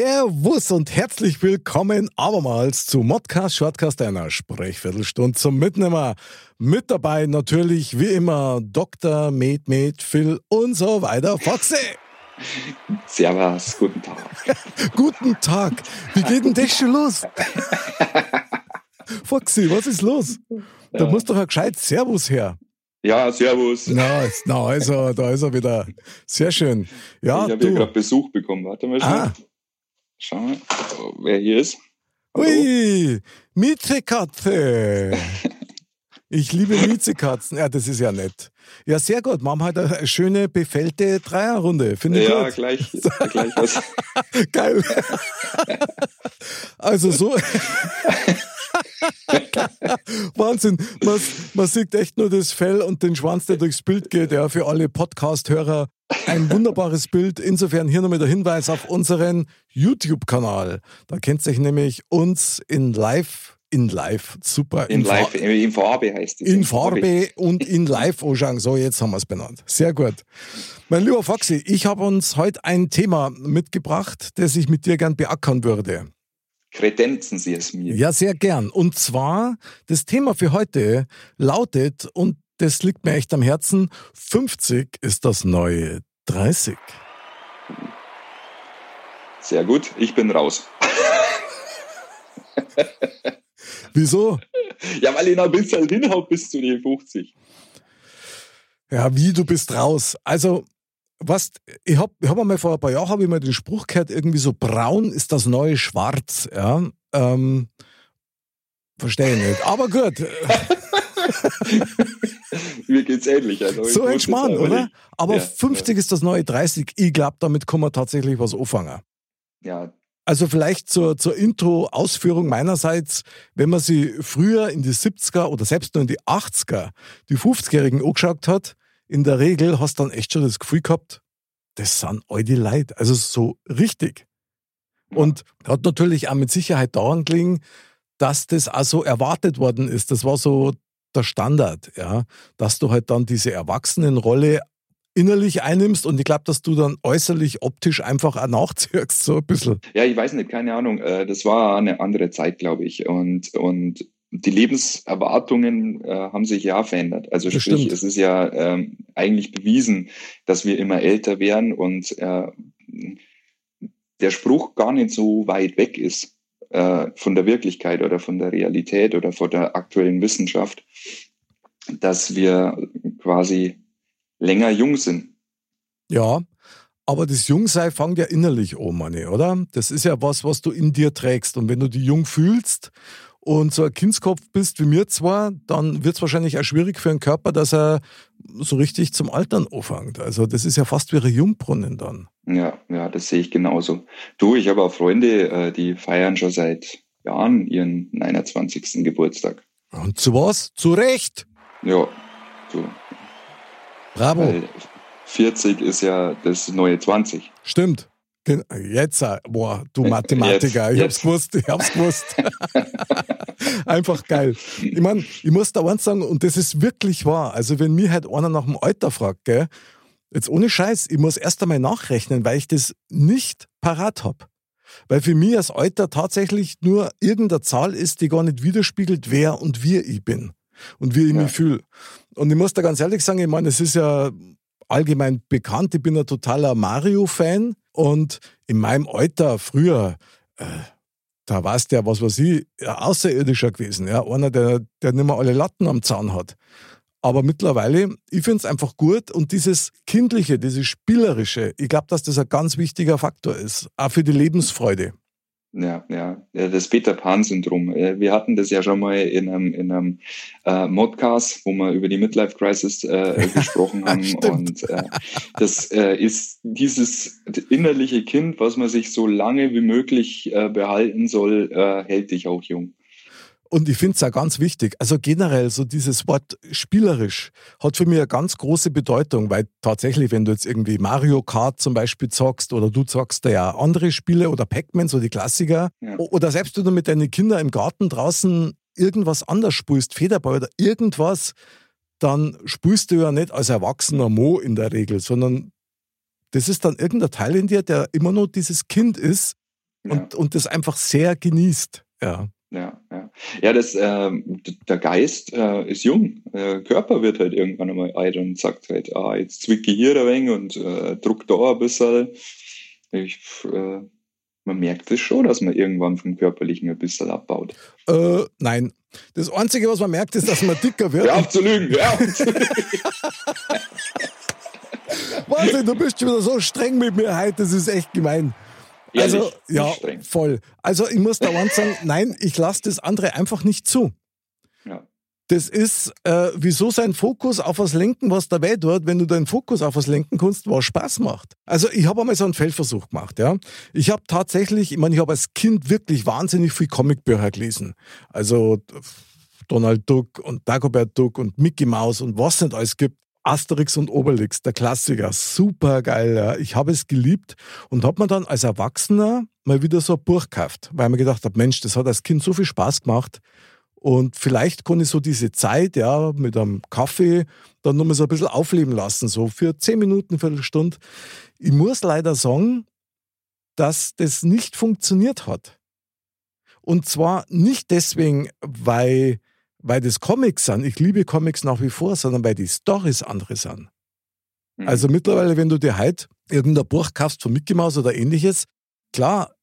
Servus und herzlich willkommen abermals zu Modcast Shortcast einer Sprechviertelstunde zum Mitnehmer. Mit dabei natürlich wie immer Dr. Med Med Phil und so weiter. Foxy. Servus, guten Tag. Guten Tag. Wie geht denn das schon los? Foxy, was ist los? Da muss doch ein gescheit Servus her. Ja, servus. Na, na also, da ist er wieder. Sehr schön. Ja, ich habe hier gerade Besuch bekommen. Warte mal schnell. Ah, Schau mal, wer hier ist. Hallo? ui, Miezekatze. Ich liebe Miezekatzen. Ja, das ist ja nett. Ja, sehr gut. Machen halt eine schöne, befällte Dreierrunde. Finde ich Ja, gut. gleich, gleich was. Geil. Also so. Wahnsinn. Man, man sieht echt nur das Fell und den Schwanz, der durchs Bild geht. Ja, für alle Podcast-Hörer ein wunderbares Bild. Insofern hier nochmal der Hinweis auf unseren YouTube-Kanal. Da kennt sich nämlich uns in live, in live, super. In Fa- live, in Farbe heißt es. in Farbe und in live anschauen. So, jetzt haben wir es benannt. Sehr gut. Mein lieber Foxy, ich habe uns heute ein Thema mitgebracht, das ich mit dir gern beackern würde. Kredenzen Sie es mir. Ja, sehr gern. Und zwar, das Thema für heute lautet, und das liegt mir echt am Herzen, 50 ist das neue 30. Sehr gut, ich bin raus. Wieso? Ja, weil ich noch ein bisschen hinhaut bis zu den 50. Ja, wie, du bist raus. Also, was, ich habe ich hab einmal vor ein paar Jahren hab ich mal den Spruch gehört, irgendwie so braun ist das neue Schwarz. Ja, ähm, verstehe ich nicht. Aber gut, Mir geht's ähnlich. Also so entspannt, oder? Aber Ja, 50 ist das neue 30. Ich glaube, damit kann man tatsächlich was anfangen. Ja, Also vielleicht zur, zur Intro-Ausführung meinerseits, wenn man sie früher in die 70er oder selbst nur in die 80er, die 50-Jährigen angeschaut hat, in der Regel hast du dann echt schon das Gefühl gehabt, das sind alte Leute. Also so richtig. Und hat natürlich auch mit Sicherheit daran gelegen, dass das auch so erwartet worden ist. Das war so der Standard, ja, dass du halt dann diese Erwachsenenrolle innerlich einnimmst und ich glaube, dass du dann äußerlich optisch einfach auch nachziehst, so ein bisschen. Ja, ich weiß nicht, keine Ahnung. Äh, Das war eine andere Zeit, glaube ich. Und, und die Lebenserwartungen äh, haben sich ja verändert. Also Das sprich, stimmt. es ist ja ähm, eigentlich bewiesen, dass wir immer älter werden und äh, der Spruch gar nicht so weit weg ist äh, von der Wirklichkeit oder von der Realität oder von der aktuellen Wissenschaft, dass wir quasi länger jung sind. Ja, aber das Jungsein fängt ja innerlich an, Manni, oder? Das ist ja was, was du in dir trägst. Und wenn du dich jung fühlst und so ein Kindskopf bist wie mir zwar, dann wird es wahrscheinlich auch schwierig für den Körper, dass er so richtig zum Altern anfängt. Also das ist ja fast wie ein Jungbrunnen dann. Ja, ja, das sehe ich genauso. Du, ich habe auch Freunde, äh, die feiern schon seit Jahren ihren 29. Geburtstag. Und zu was? Zu Recht. Ja, so. Bravo. Weil 40 ist ja das neue 20. Stimmt. Gen- Jetzt, äh, boah, du Mathematiker, ich Jetzt, hab's gewusst, ich hab's gewusst. Einfach geil. Ich meine, ich muss da eins sagen, und das ist wirklich wahr. Also, wenn mir halt einer nach dem Alter fragt, gell, jetzt ohne Scheiß, ich muss erst einmal nachrechnen, weil ich das nicht parat hab. Weil für mich das Alter tatsächlich nur irgendeine Zahl ist, die gar nicht widerspiegelt, wer und wie ich bin und wie ich Ja. mich fühle. Und ich muss da ganz ehrlich sagen, ich meine, es ist ja allgemein bekannt, ich bin ein totaler Mario-Fan und in meinem Alter früher, äh, da war es der, was weiß ich, ein Außerirdischer gewesen, ja, einer, der, der nicht mehr alle Latten am Zaun hat. Aber mittlerweile, ich finde es einfach gut und dieses Kindliche, dieses Spielerische, ich glaube, dass das ein ganz wichtiger Faktor ist, auch für die Lebensfreude. Ja, ja, das Peter Pan-Syndrom. Äh, wir hatten das ja schon mal in einem, in einem äh, Modcast, wo wir über die Midlife Crisis äh, gesprochen haben. und äh, das äh, ist dieses innerliche Kind, was man sich so lange wie möglich äh, behalten soll, äh, hält dich auch jung. Und ich finde es auch ganz wichtig. Also generell so dieses Wort spielerisch hat für mich eine ganz große Bedeutung, weil tatsächlich, wenn du jetzt irgendwie Mario Kart zum Beispiel zockst oder du zockst da ja andere Spiele oder Pac-Man, so die Klassiker, ja. oder selbst wenn du mit deinen Kindern im Garten draußen irgendwas anders spielst, Federball oder irgendwas, dann spielst du ja nicht als erwachsener Mo in der Regel, sondern das ist dann irgendein Teil in dir, der immer nur dieses Kind ist ja. und, und das einfach sehr genießt. Ja ja, ja. Ja, das, äh, der Geist äh, ist jung. Der Körper wird halt irgendwann einmal alt und sagt halt, ah, jetzt zwicke ich hier ein wenig und äh, druck da ein bisschen. Ich, äh, man merkt es schon, dass man irgendwann vom Körperlichen ein bisschen abbaut. Äh, nein. Das Einzige, was man merkt, ist, dass man dicker wird. Ja, auf zu lügen, ja. Wahnsinn, du bist schon wieder so streng mit mir heute, das ist echt gemein. Ehrlich, also, ja, streng. voll. Also, ich muss da sagen, nein, ich lasse das andere einfach nicht zu. Ja. Das ist, äh, wieso sein Fokus auf was lenken, was dabei tut, wenn du deinen Fokus auf was lenken kannst, was Spaß macht. Also ich habe einmal so einen Feldversuch gemacht, ja. Ich habe tatsächlich, ich meine, ich habe als Kind wirklich wahnsinnig viel Comicbücher gelesen. Also Donald Duck und Dagobert Duck und Mickey Mouse und was es nicht alles gibt. Asterix und Obelix, der Klassiker, super geil. Ja. Ich habe es geliebt und habe mir dann als Erwachsener mal wieder so ein Buch gekauft, weil ich mir gedacht habe, Mensch, das hat als Kind so viel Spaß gemacht. Und vielleicht konnte ich so diese Zeit, ja, mit einem Kaffee dann nochmal so ein bisschen aufleben lassen, so für zehn Minuten, Viertelstunde. Ich muss leider sagen, dass das nicht funktioniert hat. Und zwar nicht deswegen, weil weil das Comics sind. Ich liebe Comics nach wie vor, sondern weil die Storys andere sind. Mhm. Also mittlerweile, wenn du dir heute irgendein Buch kaufst von Mickey Mouse oder ähnliches, klar,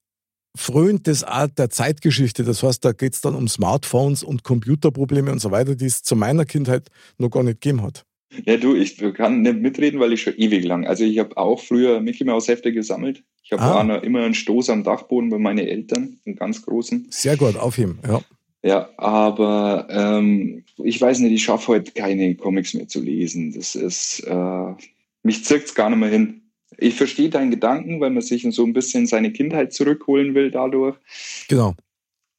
frönt das auch der Zeitgeschichte. Das heißt, da geht es dann um Smartphones und Computerprobleme und so weiter, die es zu meiner Kindheit noch gar nicht gegeben hat. Ja, du, ich kann nicht mitreden, weil ich schon ewig lang. Also ich habe auch früher Mickey Mouse Hefte gesammelt. Ich habe ah. immer einen Stoß am Dachboden bei meinen Eltern, einen ganz großen. Sehr gut, aufheben, ja. Ja, aber ähm, ich weiß nicht, ich schaffe heute keine Comics mehr zu lesen. Das ist, äh, mich zirkt es gar nicht mehr hin. Ich verstehe deinen Gedanken, weil man sich so ein bisschen seine Kindheit zurückholen will dadurch. Genau.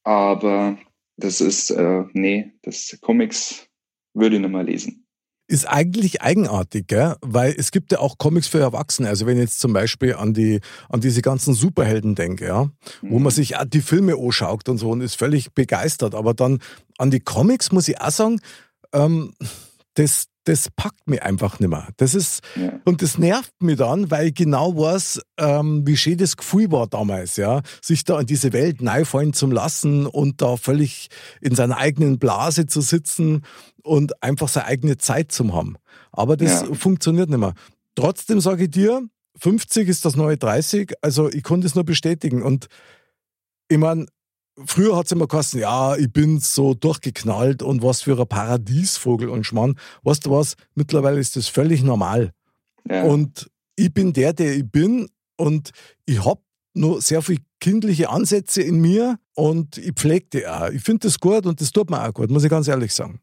Aber das ist, äh, nee, das Comics würde ich nicht mehr lesen ist eigentlich eigenartig, gell? weil es gibt ja auch Comics für Erwachsene. Also wenn ich jetzt zum Beispiel an die an diese ganzen Superhelden denke, ja, mhm. wo man sich auch die Filme anschaut und so und ist völlig begeistert. Aber dann an die Comics muss ich auch sagen, ähm, das, das packt mich einfach nicht mehr. Das ist, ja. und das nervt mich dann, weil ich genau weiß, ähm, wie schön das Gefühl war damals, ja, sich da in diese Welt fallen zu lassen und da völlig in seiner eigenen Blase zu sitzen und einfach seine eigene Zeit zu haben. Aber das ja. funktioniert nicht mehr. Trotzdem sage ich dir, 50 ist das neue 30, also ich konnte es nur bestätigen und ich meine, früher hat es immer geheißen, ja, ich bin so durchgeknallt und was für ein Paradiesvogel und Schmarrn. Weißt du was? Mittlerweile ist das völlig normal. Ja. Und ich bin der, der ich bin und ich habe nur sehr viele kindliche Ansätze in mir und ich pflege die auch. Ich finde das gut und das tut mir auch gut, muss ich ganz ehrlich sagen.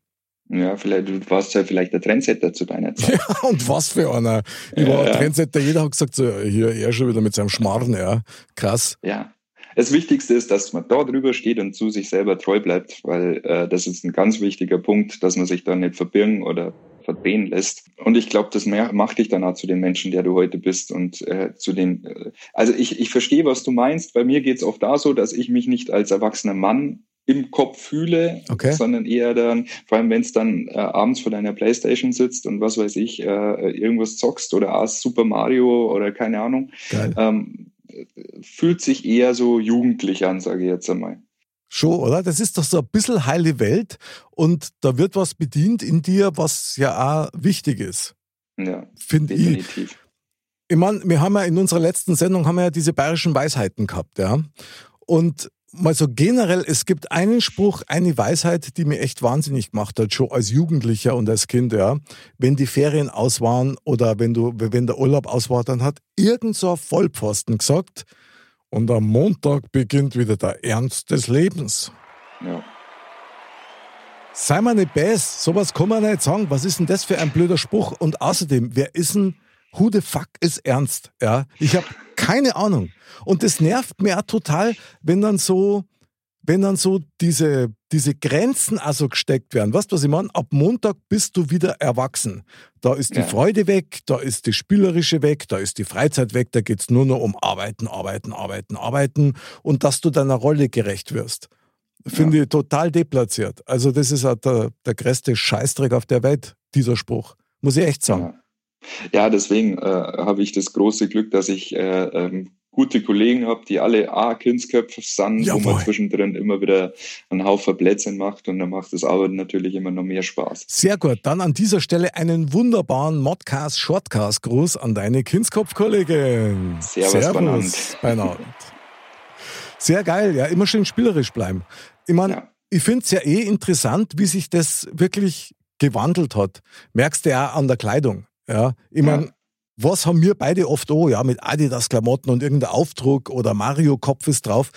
Ja, vielleicht, du warst ja vielleicht der Trendsetter zu deiner Zeit. Ja, und was für einer. Ich war ja, Trendsetter, jeder hat gesagt, so, hier, er schon wieder mit seinem Schmarrn, ja. Krass. Ja, das Wichtigste ist, dass man da drüber steht und zu sich selber treu bleibt, weil äh, das ist ein ganz wichtiger Punkt, dass man sich da nicht verbirgen oder verdrehen lässt. Und ich glaube, das macht dich dann auch zu den Menschen, der du heute bist und äh, zu den. Äh, also ich, ich verstehe, was du meinst. Bei mir geht es oft da so, dass ich mich nicht als erwachsener Mann im Kopf fühle, okay. sondern eher dann, vor allem wenn es dann äh, abends vor deiner Playstation sitzt und was weiß ich, äh, irgendwas zockst oder Super Mario oder keine Ahnung. Geil. Ähm, fühlt sich eher so jugendlich an, sage ich jetzt einmal. Schon, oder? Das ist doch so ein bisschen heile Welt und da wird was bedient in dir, was ja auch wichtig ist. Ja, finde ich. Ich meine, wir haben ja in unserer letzten Sendung haben wir ja diese bayerischen Weisheiten gehabt, ja. Und mal so generell, es gibt einen Spruch, eine Weisheit, die mir echt wahnsinnig gemacht hat, schon als Jugendlicher und als Kind, ja. Wenn die Ferien aus waren oder wenn du, wenn der Urlaub aus war, dann hat irgend so ein Vollpfosten gesagt, und am Montag beginnt wieder der Ernst des Lebens. Ja. Sei mal nicht best, sowas kann man nicht sagen. Was ist denn das für ein blöder Spruch? Und außerdem, wer ist denn, who the fuck ist ernst? Ja, ich habe keine Ahnung. Und das nervt mir auch total, wenn dann so, wenn dann so diese, diese Grenzen also gesteckt werden. Weißt du, was ich meine? Ab Montag bist du wieder erwachsen. Da ist die Ja. Freude weg, da ist die Spielerische weg, da ist die Freizeit weg, da geht's nur noch um Arbeiten, Arbeiten, Arbeiten, Arbeiten und dass du deiner Rolle gerecht wirst. Finde ich total deplatziert. Also, das ist auch der, der größte Scheißdreck auf der Welt, dieser Spruch. Muss ich echt sagen. Ja, ja deswegen äh, habe ich das große Glück, dass ich äh, ähm, gute Kollegen habe, die alle A, Kindsköpfe sind, wo man zwischendrin immer wieder einen Haufen Plätzchen macht und dann macht das Arbeiten natürlich immer noch mehr Spaß. Sehr gut. Dann an dieser Stelle einen wunderbaren Modcast, Shortcast Gruß an deine Kindskopfkollegin. Servus, Bernhard. Bernhard. Sehr geil, ja, immer schön spielerisch bleiben. Ich meine, Ja. ich finde es ja eh interessant, wie sich das wirklich gewandelt hat. Merkst du ja an der Kleidung. Ja, ich meine, Ja. was haben wir beide oft auch, ja, mit Adidas-Klamotten und irgendein Aufdruck oder Mario-Kopf ist drauf.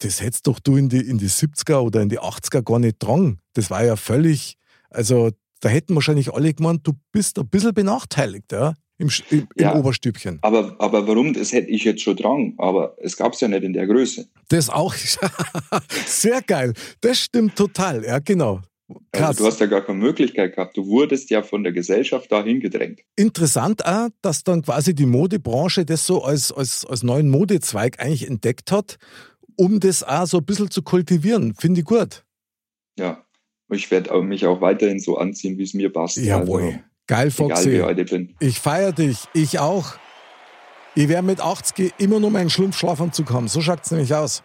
Das hättest doch du in die, in die 70er oder in die 80er gar nicht dran. Das war ja völlig, also da hätten wahrscheinlich alle gemeint, du bist ein bisschen benachteiligt, ja, im, im, im Ja. Oberstübchen. Aber, aber warum, das hätte ich jetzt schon dran, aber es gab es ja nicht in der Größe. Das auch. Sehr geil. Das stimmt total, ja, genau. Krass. Also du hast ja gar keine Möglichkeit gehabt. Du wurdest ja von der Gesellschaft dahin gedrängt. Interessant auch, dass dann quasi die Modebranche das so als, als, als neuen Modezweig eigentlich entdeckt hat, um das auch so ein bisschen zu kultivieren. Finde ich gut. Ja. Ich werde mich auch weiterhin so anziehen, wie es mir passt. Jawohl. Also, Geil, egal wie Foxy. ich bin. Ich feiere dich. Ich auch. Ich werde mit 80 immer nur meinen Schlumpfschlafanzug haben. So schaut es nämlich aus.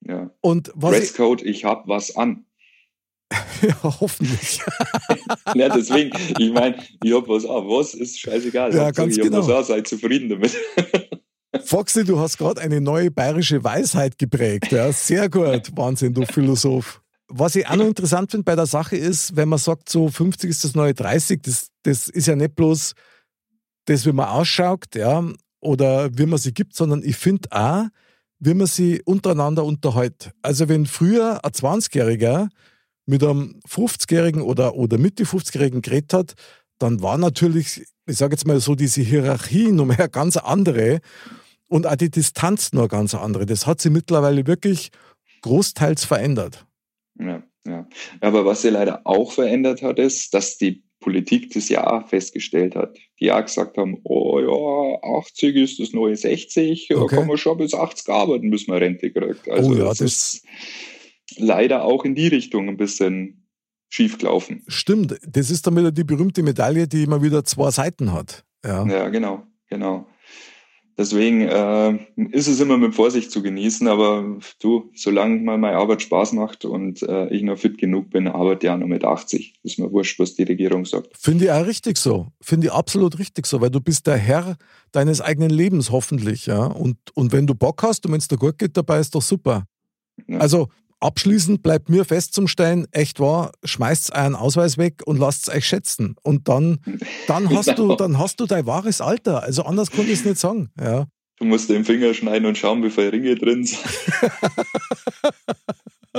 Ja. Und was ich, Dresscode, ich hab was an. Ja, hoffentlich. Ja, deswegen, ich meine, ich hab was an. Was ist scheißegal. Ja, Hauptsache, ganz ich genau. was an, seid zufrieden damit. Foxy, du hast gerade eine neue bayerische Weisheit geprägt. Ja, sehr gut. Wahnsinn, du Philosoph. Was ich auch noch interessant finde bei der Sache ist, wenn man sagt, so 50 ist das neue 30, das, das ist ja nicht bloß das, wie man ausschaut, ja, oder wie man sie gibt, sondern ich finde auch, wie man sie untereinander unterhält. Also wenn früher ein 20-Jähriger mit einem 50-Jährigen oder, oder Mitte 50-Jährigen geredet hat, dann war natürlich, ich sage jetzt mal so, diese Hierarchie noch mehr ganz andere und auch die Distanz noch ganz andere. Das hat sich mittlerweile wirklich großteils verändert. Ja, ja. Aber was sie leider auch verändert hat, ist, dass die Politik das Jahr festgestellt hat. Die ja gesagt haben, oh ja, 80 ist das neue 60, ja, Okay. kann man schon bis 80 arbeiten, bis man Rente kriegt. Also Oh ja, das, das- ist leider auch in die Richtung ein bisschen schief gelaufen. Stimmt, das ist dann wieder die berühmte Medaille, die immer wieder zwei Seiten hat. Ja. Ja, genau, genau. Deswegen äh, ist es immer mit Vorsicht zu genießen, aber du, solange mal meine Arbeit Spaß macht und äh, ich noch fit genug bin, arbeite ich auch noch mit 80. Ist mir wurscht, was die Regierung sagt. Finde ich auch richtig so. Finde ich absolut richtig so, weil du bist der Herr deines eigenen Lebens hoffentlich, ja. Und, und wenn du Bock hast und wenn es dir gut geht dabei, ist doch super. Ja. Also abschließend bleibt mir fest zum Stein, echt wahr, schmeißt euren Ausweis weg und lasst euch schätzen. Und dann, dann hast du, Genau. dann hast du dein wahres Alter. Also anders kann ich es nicht sagen. Ja. Du musst den Finger schneiden und schauen, wie viele Ringe drin sind.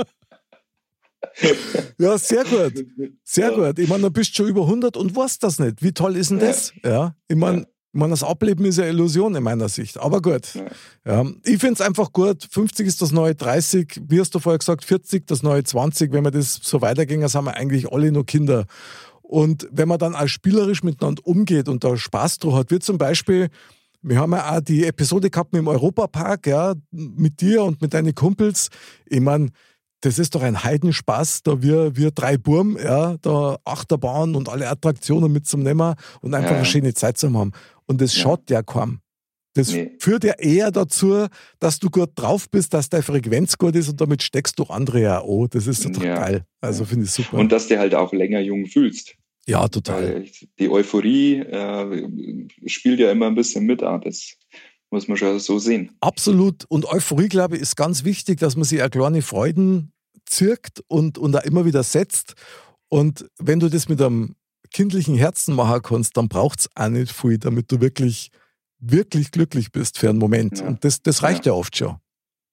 ja, sehr gut. Sehr Ja. gut. Ich meine, du bist schon über 100 und weißt das nicht. Wie toll ist denn Ja. das? Ja. Ich meine. Ich meine, das Ableben ist ja Illusion in meiner Sicht. Aber gut. Ja. Ja. Ich finde es einfach gut. 50 ist das neue 30. Wie hast du vorher gesagt, 40 das neue 20. Wenn wir das so weitergehen, dann sind wir eigentlich alle nur Kinder. Und wenn man dann auch spielerisch miteinander umgeht und da Spaß drauf hat, wie zum Beispiel, wir haben ja auch die Episode gehabt mit dem Europapark, ja, mit dir und mit deinen Kumpels. Ich meine, das ist doch ein Heidenspaß, da wir, wir drei Burm, ja, da Achterbahn und alle Attraktionen mitzunehmen und einfach Ja. eine schöne Zeit zu haben. Und das Ja. schaut ja kaum. Das Nee. führt ja eher dazu, dass du gut drauf bist, dass deine Frequenz gut ist und damit steckst du andere ja an. Das ist doch Ja. geil. Also finde ich super. Und dass du halt auch länger jung fühlst. ja, total. Die Euphorie äh, spielt ja immer ein bisschen mit. ah, Das muss man schon so sehen. Absolut. Und Euphorie, glaube ich, ist ganz wichtig, dass man sich auch kleine Freuden zirkt und, und auch immer wieder setzt. Und wenn du das mit einem kindlichen Herzen machen kannst, dann braucht es auch nicht viel, damit du wirklich, wirklich glücklich bist für einen Moment. Ja. Und das, das reicht ja. Ja. oft schon.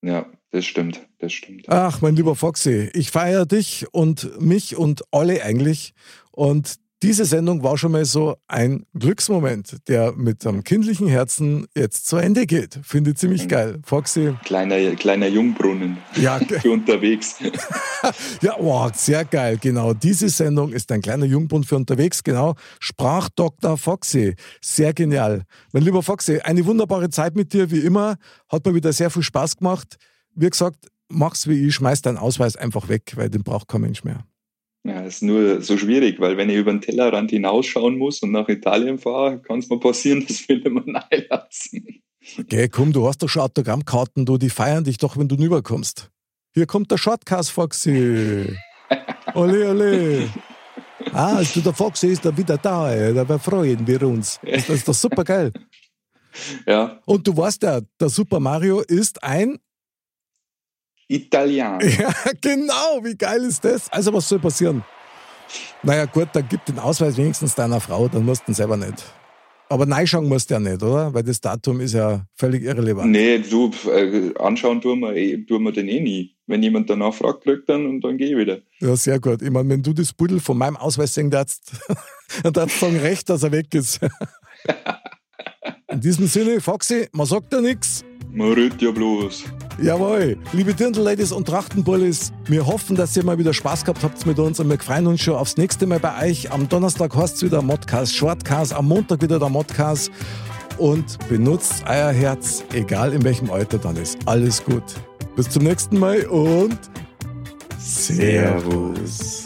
Ja, das stimmt, das stimmt. Ach, mein lieber Foxy, ich feiere dich und mich und alle eigentlich. Und diese Sendung war schon mal so ein Glücksmoment, der mit einem kindlichen Herzen jetzt zu Ende geht. Finde ich ziemlich Mhm. geil. Foxy, Kleiner, kleiner Jungbrunnen ja, für unterwegs. ja, wow, sehr geil. Genau, diese Sendung ist ein kleiner Jungbund für unterwegs. Genau, sprach Dr. Foxy. Sehr genial. Mein lieber Foxy, eine wunderbare Zeit mit dir, wie immer. Hat mir wieder sehr viel Spaß gemacht. Wie gesagt, mach's wie ich, schmeiß deinen Ausweis einfach weg, weil den braucht kein Mensch mehr. Ja, ist nur so schwierig, weil wenn ich über den Tellerrand hinausschauen muss und nach Italien fahre, kann es mal passieren, dass wir nicht mehr reinlassen. Geh, komm, du hast doch schon Autogrammkarten, du, die feiern dich doch, wenn du rüberkommst. Hier kommt der Shortcast Foxy. Ole, ole. Ah, also der Foxy ist da wieder da, ey. da freuen wir uns. Das ist doch super geil. Ja, Und du weißt ja, der Super Mario ist ein. Italien. Ja, genau, wie geil ist das? Also, was soll passieren? Naja, gut, dann gib den Ausweis wenigstens deiner Frau, dann musst du ihn selber nicht. Aber reinschauen musst du ja nicht, oder? Weil das Datum ist ja völlig irrelevant. Nee, du, äh, anschauen tun wir, eh, tun wir den eh nie. Wenn jemand danach fragt, kriegt dann und dann gehe ich wieder. Ja, sehr gut. Ich meine, wenn du das Pudel von meinem Ausweis sehen darfst, dann darfst du sagen, recht, dass er weg ist. In diesem Sinne, Foxy, man sagt ja nichts. Man redet ja bloß. Jawohl, liebe Dirndl-Ladies und Trachtenbullis, wir hoffen, dass ihr mal wieder Spaß gehabt habt mit uns und wir freuen uns schon aufs nächste Mal bei euch. Am Donnerstag heißt es wieder Modcast, Shortcast, am Montag wieder der Modcast. Und benutzt euer Herz, egal in welchem Alter dann ist. Alles gut. Bis zum nächsten Mal und Servus.